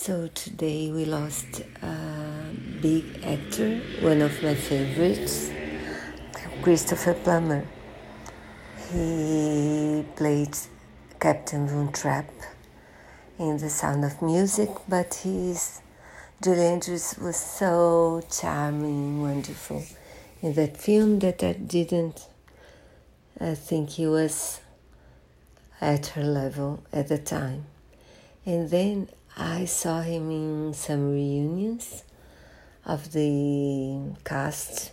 So today we lost a big actor, one of my favorites, Christopher Plummer. He played Captain Von Trapp in The Sound of Music, but his Julie Andrews was so charming, wonderful in that film that I didn't I think he was at her level at the time. And then I saw him in some reunions of the cast,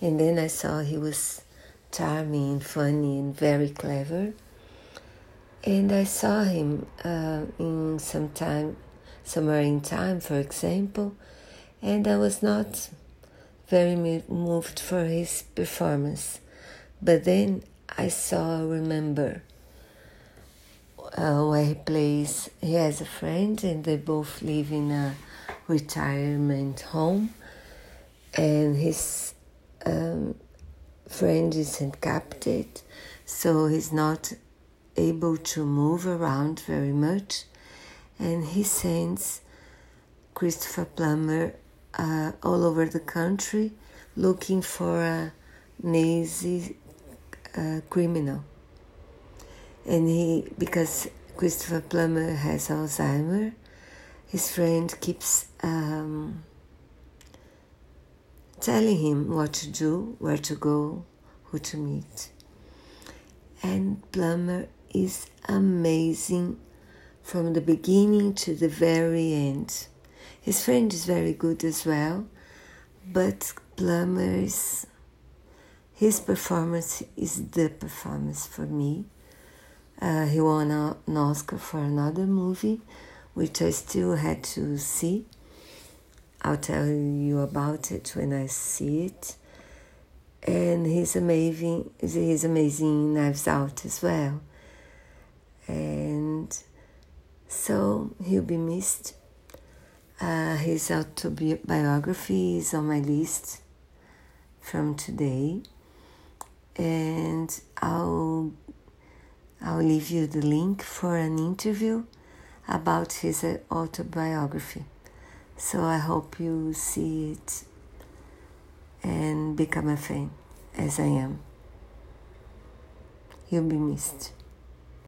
and then I saw he was charming, funny, and very clever. And I saw him uh, in some time, somewhere in time, for example, and I was not very moved for his performance. But then I saw, remember, where he plays. He has a friend, and they both live in a retirement home. And his um, friend is handicapped, so he's not able to move around very much. And he sends Christopher Plummer uh, all over the country looking for a Nazi uh, criminal and he because Christopher Plummer has Alzheimer, his friend keeps um, telling him what to do, where to go, who to meet. And Plummer is amazing from the beginning to the very end. His friend is very good as well, but Plummer's his performance is the performance for me uh, he won a, an Oscar for another movie, which I still had to see. I'll tell you about it when I see it. And he's amazing. He's amazing Knives Out as well. And so he'll be missed. Uh, his autobiography is on my list from today, and I'll I'll leave you the link for an interview about his uh, autobiography. So I hope you see it and become a fan as I am. You'll be missed.